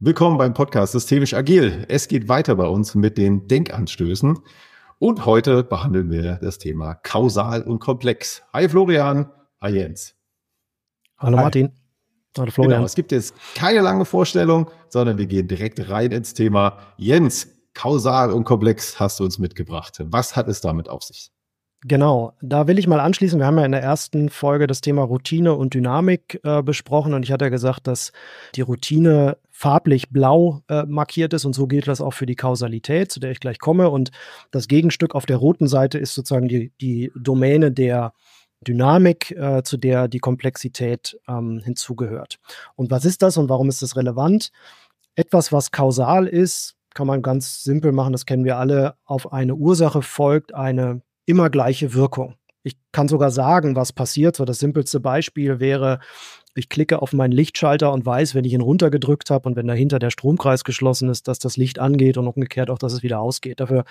Willkommen beim Podcast Systemisch Agil. Es geht weiter bei uns mit den Denkanstößen. Und heute behandeln wir das Thema kausal und komplex. Hi Florian. Hi Jens. Hallo Hi. Martin. Hallo Florian. Genau, es gibt jetzt keine lange Vorstellung, sondern wir gehen direkt rein ins Thema. Jens, kausal und komplex hast du uns mitgebracht. Was hat es damit auf sich? Genau, da will ich mal anschließen. Wir haben ja in der ersten Folge das Thema Routine und Dynamik äh, besprochen und ich hatte ja gesagt, dass die Routine farblich blau äh, markiert ist und so gilt das auch für die Kausalität, zu der ich gleich komme. Und das Gegenstück auf der roten Seite ist sozusagen die, die Domäne der Dynamik, äh, zu der die Komplexität ähm, hinzugehört. Und was ist das und warum ist das relevant? Etwas, was kausal ist, kann man ganz simpel machen, das kennen wir alle, auf eine Ursache folgt eine immer gleiche Wirkung. Ich kann sogar sagen, was passiert. So das simpelste Beispiel wäre, ich klicke auf meinen Lichtschalter und weiß, wenn ich ihn runtergedrückt habe und wenn dahinter der Stromkreis geschlossen ist, dass das Licht angeht und umgekehrt auch, dass es wieder ausgeht. Dafür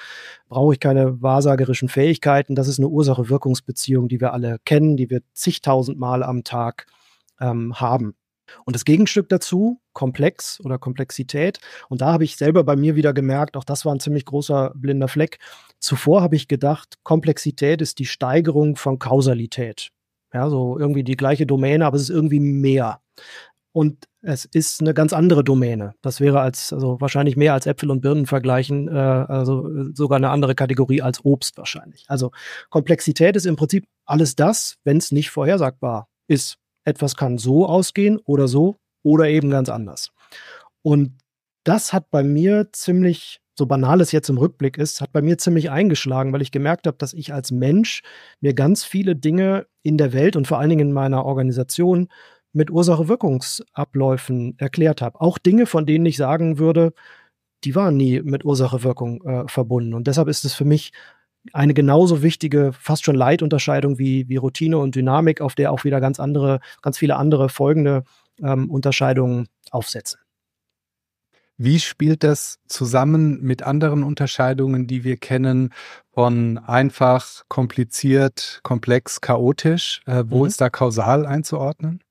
brauche ich keine wahrsagerischen Fähigkeiten. Das ist eine Ursache-Wirkungsbeziehung, die wir alle kennen, die wir zigtausend Mal am Tag ähm, haben. Und das Gegenstück dazu, Komplex oder Komplexität. Und da habe ich selber bei mir wieder gemerkt, auch das war ein ziemlich großer blinder Fleck. Zuvor habe ich gedacht, Komplexität ist die Steigerung von Kausalität. Ja, so irgendwie die gleiche Domäne, aber es ist irgendwie mehr. Und es ist eine ganz andere Domäne. Das wäre als, also wahrscheinlich mehr als Äpfel und Birnen vergleichen, äh, also sogar eine andere Kategorie als Obst wahrscheinlich. Also Komplexität ist im Prinzip alles das, wenn es nicht vorhersagbar ist etwas kann so ausgehen oder so oder eben ganz anders. Und das hat bei mir ziemlich, so banal es jetzt im Rückblick ist, hat bei mir ziemlich eingeschlagen, weil ich gemerkt habe, dass ich als Mensch mir ganz viele Dinge in der Welt und vor allen Dingen in meiner Organisation mit Ursache-Wirkungsabläufen erklärt habe. Auch Dinge, von denen ich sagen würde, die waren nie mit Ursache-Wirkung äh, verbunden. Und deshalb ist es für mich eine genauso wichtige, fast schon Leitunterscheidung wie, wie Routine und Dynamik, auf der auch wieder ganz andere, ganz viele andere folgende ähm, Unterscheidungen aufsetzen. Wie spielt das zusammen mit anderen Unterscheidungen, die wir kennen, von einfach, kompliziert, komplex, chaotisch? Äh, wo mhm. ist da kausal einzuordnen?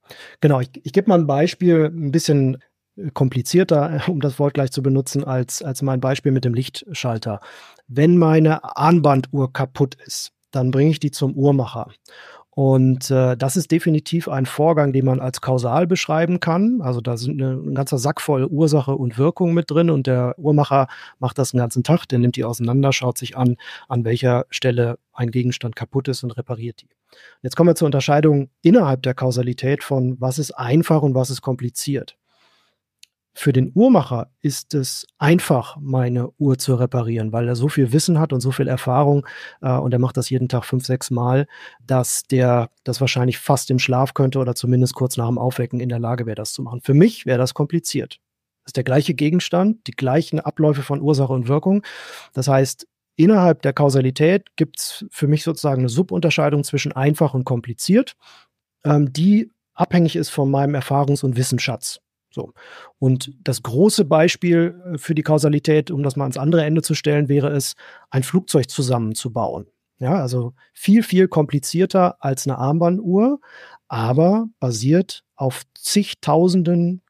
Genau, ich, ich gebe mal ein Beispiel, ein bisschen komplizierter, um das Wort gleich zu benutzen, als, als mein Beispiel mit dem Lichtschalter. Wenn meine Armbanduhr kaputt ist, dann bringe ich die zum Uhrmacher. Und äh, das ist definitiv ein Vorgang, den man als kausal beschreiben kann. Also da sind eine, ein ganzer Sack voll Ursache und Wirkung mit drin und der Uhrmacher macht das den ganzen Tag, der nimmt die auseinander, schaut sich an, an welcher Stelle ein Gegenstand kaputt ist und repariert die. Jetzt kommen wir zur Unterscheidung innerhalb der Kausalität von was ist einfach und was ist kompliziert. Für den Uhrmacher ist es einfach, meine Uhr zu reparieren, weil er so viel Wissen hat und so viel Erfahrung äh, und er macht das jeden Tag fünf, sechs Mal, dass der das wahrscheinlich fast im Schlaf könnte oder zumindest kurz nach dem Aufwecken in der Lage wäre, das zu machen. Für mich wäre das kompliziert. Das ist der gleiche Gegenstand, die gleichen Abläufe von Ursache und Wirkung. Das heißt, innerhalb der Kausalität gibt es für mich sozusagen eine Subunterscheidung zwischen einfach und kompliziert, ähm, die abhängig ist von meinem Erfahrungs- und Wissensschatz. So. Und das große Beispiel äh, für die Kausalität, um das mal ans andere Ende zu stellen, wäre es, ein Flugzeug zusammenzubauen. Ja, also viel, viel komplizierter als eine Armbanduhr, aber basiert auf zigtausenden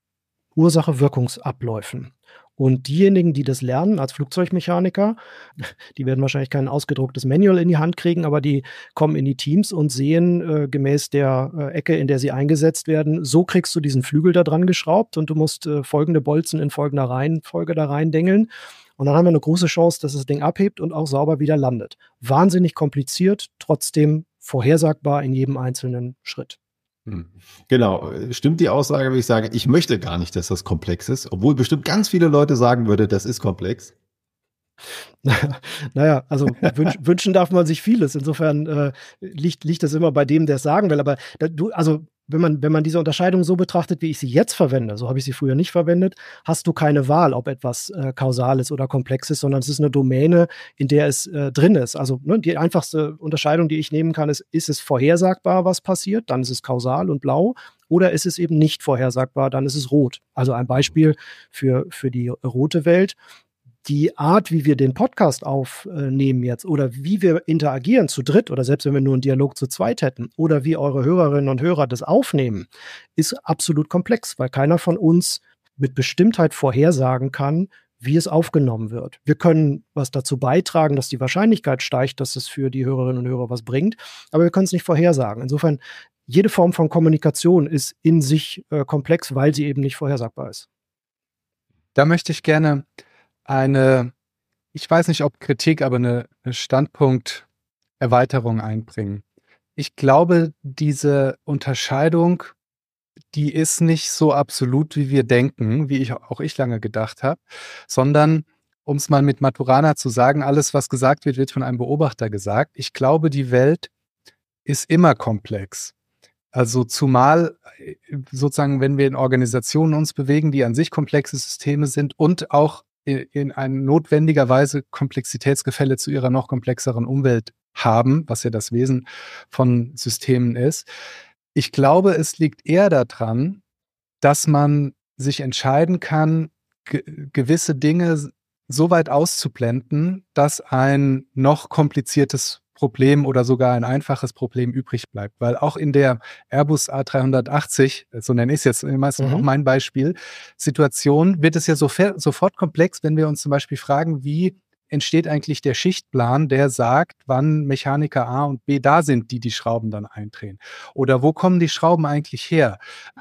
Ursache-Wirkungsabläufen. Und diejenigen, die das lernen als Flugzeugmechaniker, die werden wahrscheinlich kein ausgedrucktes Manual in die Hand kriegen, aber die kommen in die Teams und sehen äh, gemäß der äh, Ecke, in der sie eingesetzt werden, so kriegst du diesen Flügel da dran geschraubt und du musst äh, folgende Bolzen in folgender Reihenfolge da reindengeln. Und dann haben wir eine große Chance, dass das Ding abhebt und auch sauber wieder landet. Wahnsinnig kompliziert, trotzdem vorhersagbar in jedem einzelnen Schritt. Hm. Genau, stimmt die Aussage, wenn ich sage, ich möchte gar nicht, dass das komplex ist, obwohl bestimmt ganz viele Leute sagen würde, das ist komplex. naja, also wünsch, wünschen darf man sich vieles. Insofern äh, liegt, liegt das immer bei dem, der es sagen will. Aber da, du, also wenn man, wenn man diese Unterscheidung so betrachtet, wie ich sie jetzt verwende, so habe ich sie früher nicht verwendet, hast du keine Wahl, ob etwas äh, kausal ist oder komplex ist, sondern es ist eine Domäne, in der es äh, drin ist. Also ne, die einfachste Unterscheidung, die ich nehmen kann, ist, ist es vorhersagbar, was passiert, dann ist es kausal und blau, oder ist es eben nicht vorhersagbar, dann ist es rot. Also ein Beispiel für, für die rote Welt die Art, wie wir den Podcast aufnehmen jetzt oder wie wir interagieren zu dritt oder selbst wenn wir nur einen Dialog zu zweit hätten oder wie eure Hörerinnen und Hörer das aufnehmen, ist absolut komplex, weil keiner von uns mit Bestimmtheit vorhersagen kann, wie es aufgenommen wird. Wir können was dazu beitragen, dass die Wahrscheinlichkeit steigt, dass es für die Hörerinnen und Hörer was bringt, aber wir können es nicht vorhersagen. Insofern, jede Form von Kommunikation ist in sich äh, komplex, weil sie eben nicht vorhersagbar ist. Da möchte ich gerne eine, ich weiß nicht ob Kritik, aber eine, eine Standpunkterweiterung einbringen. Ich glaube, diese Unterscheidung die ist nicht so absolut, wie wir denken, wie ich auch ich lange gedacht habe, sondern um es mal mit Maturana zu sagen, alles, was gesagt wird, wird von einem Beobachter gesagt. Ich glaube, die Welt ist immer komplex. Also zumal äh, sozusagen, wenn wir in Organisationen uns bewegen, die an sich komplexe Systeme sind und auch in, in ein notwendiger Weise Komplexitätsgefälle zu ihrer noch komplexeren Umwelt haben, was ja das Wesen von Systemen ist, ich glaube, es liegt eher daran, dass man sich entscheiden kann, ge gewisse Dinge so weit auszublenden, dass ein noch kompliziertes Problem oder sogar ein einfaches Problem übrig bleibt. Weil auch in der Airbus A380, so nenne ich es jetzt meistens mhm. auch mein Beispiel, Situation wird es ja so sofort komplex, wenn wir uns zum Beispiel fragen, wie entsteht eigentlich der Schichtplan, der sagt, wann Mechaniker A und B da sind, die die Schrauben dann eindrehen? Oder wo kommen die Schrauben eigentlich her?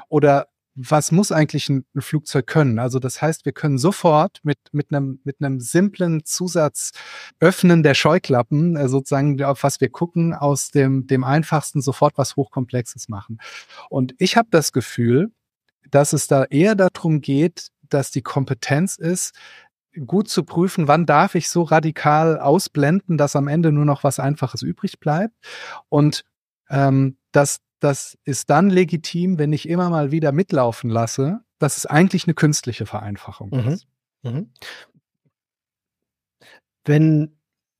Oder was muss eigentlich ein, Flugzeug können? Also das heißt, wir können sofort mit, mit, einem, mit einem simplen Zusatz öffnen der Scheuklappen, äh, sozusagen auf was wir gucken, aus dem, dem einfachsten sofort was Hochkomplexes machen. Und ich habe das Gefühl, dass es da eher darum geht, dass die Kompetenz ist, gut zu prüfen, wann darf ich so radikal ausblenden, dass am Ende nur noch was Einfaches übrig bleibt. Und ähm, das, das ist dann legitim, wenn ich immer mal wieder mitlaufen lasse, dass es eigentlich eine künstliche Vereinfachung mhm. ist. Mhm. Wenn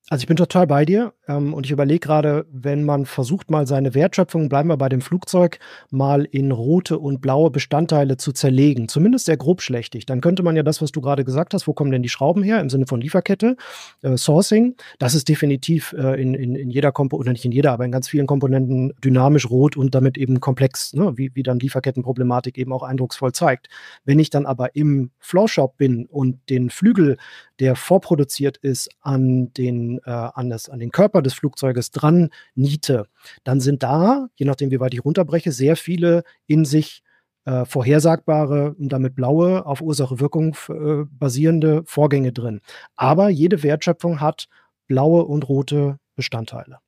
also ich bin total bei dir ähm, und ich überlege gerade, wenn man versucht mal seine Wertschöpfung, bleiben wir bei dem Flugzeug, mal in rote und blaue Bestandteile zu zerlegen, zumindest sehr grobschlächtig, dann könnte man ja das, was du gerade gesagt hast, wo kommen denn die Schrauben her? Im Sinne von Lieferkette, äh, Sourcing, das ist definitiv äh, in, in, in jeder Komponente, nicht in jeder, aber in ganz vielen Komponenten dynamisch rot und damit eben komplex, ne, wie, wie dann Lieferkettenproblematik eben auch eindrucksvoll zeigt. Wenn ich dann aber im Floorshop bin und den Flügel der vorproduziert ist, an den, äh, an, das, an den Körper des Flugzeuges dran niete, dann sind da, je nachdem wie weit ich runterbreche, sehr viele in sich äh, vorhersagbare und damit blaue, auf Ursache-Wirkung äh, basierende Vorgänge drin. Aber jede Wertschöpfung hat blaue und rote Bestandteile.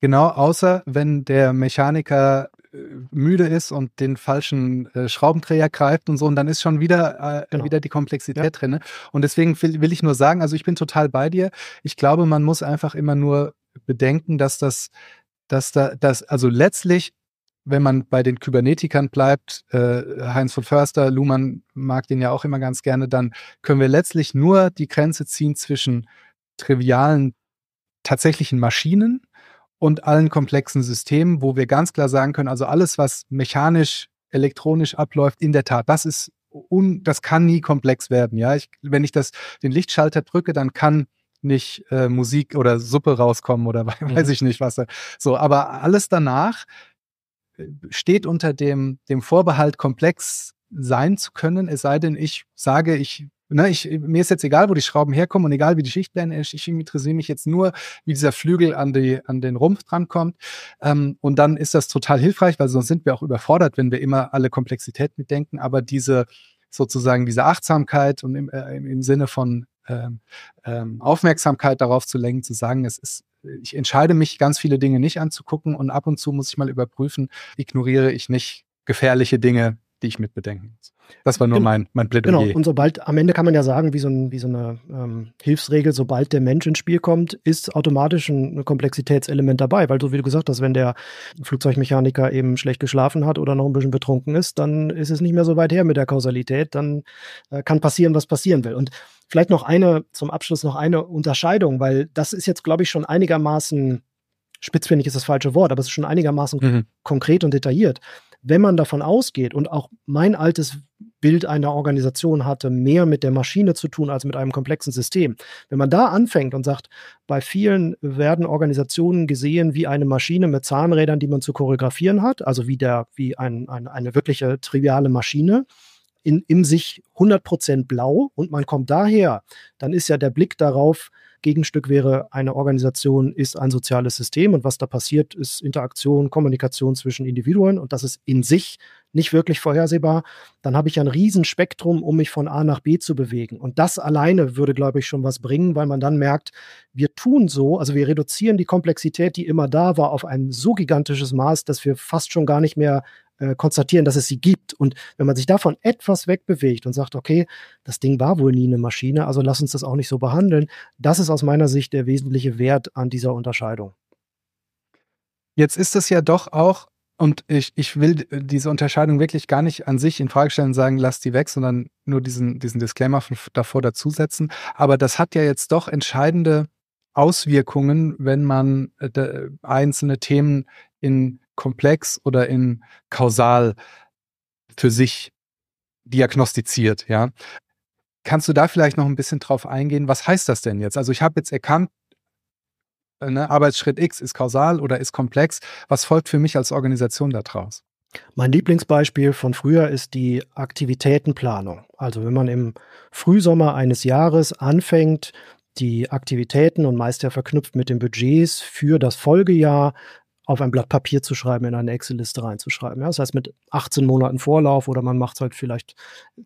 Genau, außer wenn der Mechaniker müde ist und den falschen äh, Schraubendreher greift und so, und dann ist schon wieder, äh, genau. wieder die Komplexität ja. drin. Und deswegen will, will ich nur sagen, also ich bin total bei dir. Ich glaube, man muss einfach immer nur bedenken, dass das, dass da, dass, also letztlich wenn man bei den Kybernetikern bleibt, äh, Heinz von Förster, Luhmann mag den ja auch immer ganz gerne, dann können wir letztlich nur die Grenze ziehen zwischen trivialen tatsächlichen Maschinen und allen komplexen Systemen, wo wir ganz klar sagen können, also alles, was mechanisch, elektronisch abläuft, in der Tat, das ist un, das kann nie komplex werden. Ja, ich, wenn ich das den Lichtschalter drücke, dann kann nicht äh, Musik oder Suppe rauskommen oder weiß ich nicht was. So, aber alles danach äh, steht unter dem, dem Vorbehalt, komplex sein zu können, es sei denn, ich sage, ich Ne, ich, mir ist jetzt egal, wo die Schrauben herkommen und egal, wie die Schichtpläne ist. Ich interessiere mich jetzt nur, wie dieser Flügel an, die, an den Rumpf drankommt. Ähm, und dann ist das total hilfreich, weil sonst sind wir auch überfordert, wenn wir immer alle Komplexität mitdenken. Aber diese sozusagen diese Achtsamkeit und im, äh, im Sinne von ähm, ähm, Aufmerksamkeit darauf zu lenken, zu sagen, es ist ich entscheide mich, ganz viele Dinge nicht anzugucken und ab und zu muss ich mal überprüfen, ignoriere ich nicht gefährliche Dinge, die ich mit bedenken muss. Das war nur mein, mein Plädoyer. Genau, und sobald, am Ende kann man ja sagen, wie so, ein, wie so eine ähm, Hilfsregel, sobald der Mensch ins Spiel kommt, ist automatisch ein Komplexitätselement dabei, weil so wie du gesagt hast, wenn der Flugzeugmechaniker eben schlecht geschlafen hat oder noch ein bisschen betrunken ist, dann ist es nicht mehr so weit her mit der Kausalität, dann äh, kann passieren, was passieren will. Und vielleicht noch eine, zum Abschluss noch eine Unterscheidung, weil das ist jetzt, glaube ich, schon einigermaßen spitzfindig ist das falsche Wort, aber es ist schon einigermaßen mhm. konkret und detailliert wenn man davon ausgeht und auch mein altes Bild einer Organisation hatte mehr mit der Maschine zu tun als mit einem komplexen System. Wenn man da anfängt und sagt, bei vielen werden Organisationen gesehen wie eine Maschine mit Zahnrädern, die man zu choreografieren hat, also wie, der, wie ein, ein, eine wirkliche triviale Maschine, in, in sich 100% blau und man kommt daher, dann ist ja der Blick darauf, Gegenstück wäre, eine Organisation ist ein soziales System und was da passiert, ist Interaktion, Kommunikation zwischen Individuen und das ist in sich nicht wirklich vorhersehbar. Dann habe ich ein Riesenspektrum, um mich von A nach B zu bewegen. Und das alleine würde, glaube ich, schon was bringen, weil man dann merkt, wir tun so, also wir reduzieren die Komplexität, die immer da war, auf ein so gigantisches Maß, dass wir fast schon gar nicht mehr äh, konstatieren, dass es sie gibt. Und wenn man sich davon etwas wegbewegt und sagt, okay, das Ding war wohl nie eine Maschine, also lass uns das auch nicht so behandeln, das ist aus meiner Sicht der wesentliche Wert an dieser Unterscheidung. Jetzt ist es ja doch auch, und ich, ich will diese Unterscheidung wirklich gar nicht an sich in Frage stellen und sagen, lass die weg, sondern nur diesen, diesen Disclaimer von, davor dazusetzen. Aber das hat ja jetzt doch entscheidende Auswirkungen, wenn man äh, einzelne Themen in komplex oder in kausal für sich diagnostiziert, ja. Kannst du da vielleicht noch ein bisschen drauf eingehen? Was heißt das denn jetzt? Also ich habe jetzt erkannt, äh, ne, Arbeitsschritt X ist kausal oder ist komplex. Was folgt für mich als Organisation daraus? Mein Lieblingsbeispiel von früher ist die Aktivitätenplanung. Also wenn man im Frühsommer eines Jahres anfängt, die Aktivitäten und meist ja verknüpft mit den Budgets für das Folgejahr auf ein Blatt Papier zu schreiben, in eine Excel-Liste reinzuschreiben. Ja? Das heißt, mit 18 Monaten Vorlauf oder man macht halt vielleicht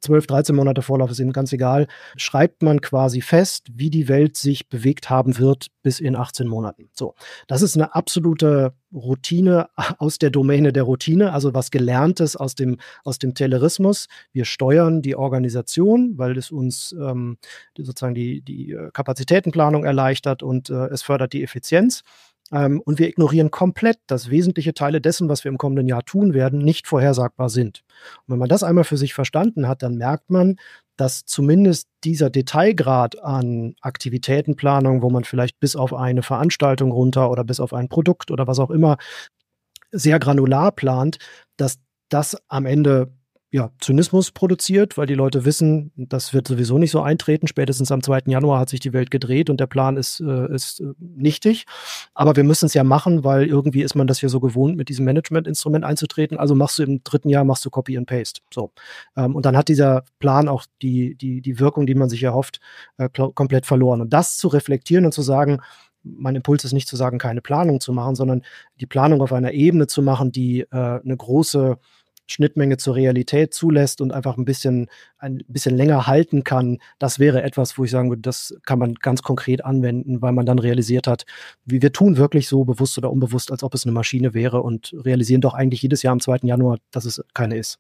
12, 13 Monate Vorlauf, ist eben ganz egal, schreibt man quasi fest, wie die Welt sich bewegt haben wird bis in 18 Monaten. So, das ist eine absolute Routine aus der Domäne der Routine, also was Gelerntes aus dem, aus dem Taylorismus. Wir steuern die Organisation, weil es uns ähm, sozusagen die, die äh, Kapazitätenplanung erleichtert und äh, es fördert die Effizienz. Ähm, und wir ignorieren komplett, dass wesentliche Teile dessen, was wir im kommenden Jahr tun werden, nicht vorhersagbar sind. Und wenn man das einmal für sich verstanden hat, dann merkt man, dass zumindest dieser Detailgrad an Aktivitätenplanung, wo man vielleicht bis auf eine Veranstaltung runter oder bis auf ein Produkt oder was auch immer sehr granular plant, dass das am Ende ja, Zynismus produziert, weil die Leute wissen, das wird sowieso nicht so eintreten. Spätestens am 2. Januar hat sich die Welt gedreht und der Plan ist, äh, ist äh, nichtig. Aber wir müssen es ja machen, weil irgendwie ist man das ja so gewohnt, mit diesem Management-Instrument einzutreten. Also machst du im dritten Jahr, machst du Copy and Paste. So. Ähm, und dann hat dieser Plan auch die, die, die Wirkung, die man sich erhofft, äh, komplett verloren. Und das zu reflektieren und zu sagen, mein Impuls ist nicht zu sagen, keine Planung zu machen, sondern die Planung auf einer Ebene zu machen, die äh, eine große Schnittmenge zur Realität zulässt und einfach ein bisschen, ein bisschen länger halten kann, das wäre etwas, wo ich sagen würde, das kann man ganz konkret anwenden, weil man dann realisiert hat, wie wir tun wirklich so bewusst oder unbewusst, als ob es eine Maschine wäre und realisieren doch eigentlich jedes Jahr am 2. Januar, dass es keine ist.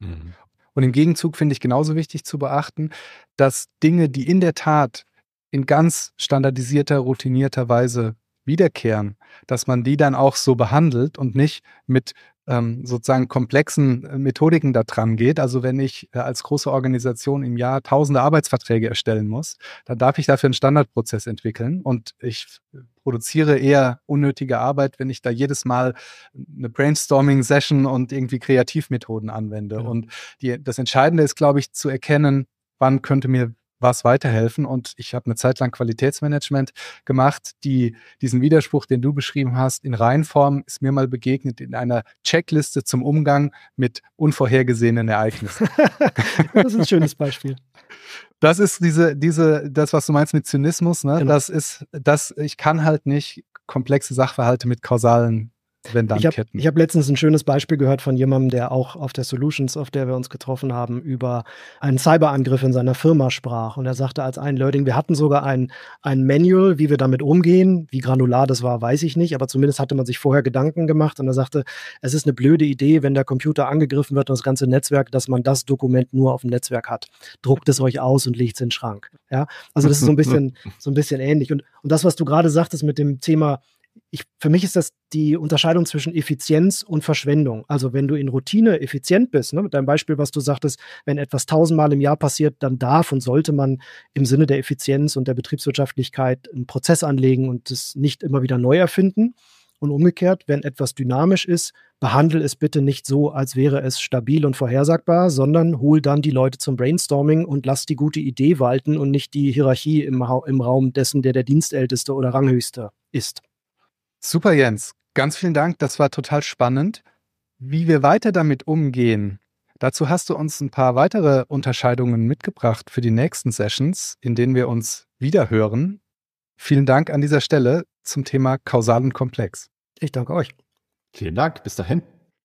Mhm. Und im Gegenzug finde ich genauso wichtig zu beachten, dass Dinge, die in der Tat in ganz standardisierter, routinierter Weise wiederkehren, dass man die dann auch so behandelt und nicht mit ähm, sozusagen komplexen äh, Methodiken da dran geht. Also wenn ich äh, als große Organisation im Jahr tausende Arbeitsverträge erstellen muss, dann darf ich dafür einen Standardprozess entwickeln und ich produziere eher unnötige Arbeit, wenn ich da jedes Mal eine Brainstorming-Session und irgendwie Kreativmethoden anwende. Ja. Und die, das Entscheidende ist, glaube ich, zu erkennen, wann könnte mir was weiterhelfen. Und ich habe eine Zeit lang Qualitätsmanagement gemacht, die diesen Widerspruch, den du beschrieben hast, in Reihenform ist mir mal begegnet in einer Checkliste zum Umgang mit unvorhergesehenen Ereignissen. das ist ein schönes Beispiel. Das ist diese, diese, das, was du meinst mit Zynismus, ne? Genau. Das ist, das, ich kann halt nicht komplexe Sachverhalte mit kausalen ich habe hab letztens ein schönes Beispiel gehört von jemandem, der auch auf der Solutions, auf der wir uns getroffen haben, über einen Cyberangriff in seiner Firma sprach. Und er sagte als ein Learning, wir hatten sogar ein, ein Manual, wie wir damit umgehen. Wie granular das war, weiß ich nicht, aber zumindest hatte man sich vorher Gedanken gemacht. Und er sagte, es ist eine blöde Idee, wenn der Computer angegriffen wird und das ganze Netzwerk, dass man das Dokument nur auf dem Netzwerk hat. Druckt es euch aus und legt es in den Schrank. Ja, also das ist so ein bisschen, so ein bisschen ähnlich. Und, und das, was du gerade sagtest mit dem Thema ich, für mich ist das die Unterscheidung zwischen Effizienz und Verschwendung. Also wenn du in Routine effizient bist, ne, mit deinem Beispiel, was du sagtest, wenn etwas tausendmal im Jahr passiert, dann darf und sollte man im Sinne der Effizienz und der Betriebswirtschaftlichkeit einen Prozess anlegen und es nicht immer wieder neu erfinden. Und umgekehrt, wenn etwas dynamisch ist, behandle es bitte nicht so, als wäre es stabil und vorhersagbar, sondern hol dann die Leute zum Brainstorming und lass die gute Idee walten und nicht die Hierarchie im, im Raum dessen, der der Dienstälteste oder Ranghöchste ist. Super, Jens. Ganz vielen Dank. Das war total spannend. Wie wir weiter damit umgehen, Dazu hast du uns ein paar weitere Unterscheidungen mitgebracht für die nächsten Sessions, in denen wir uns wiederhören. Vielen Dank an dieser Stelle zum Thema kausalen Komplex. Ich danke euch. Vielen Dank. Bis dahin.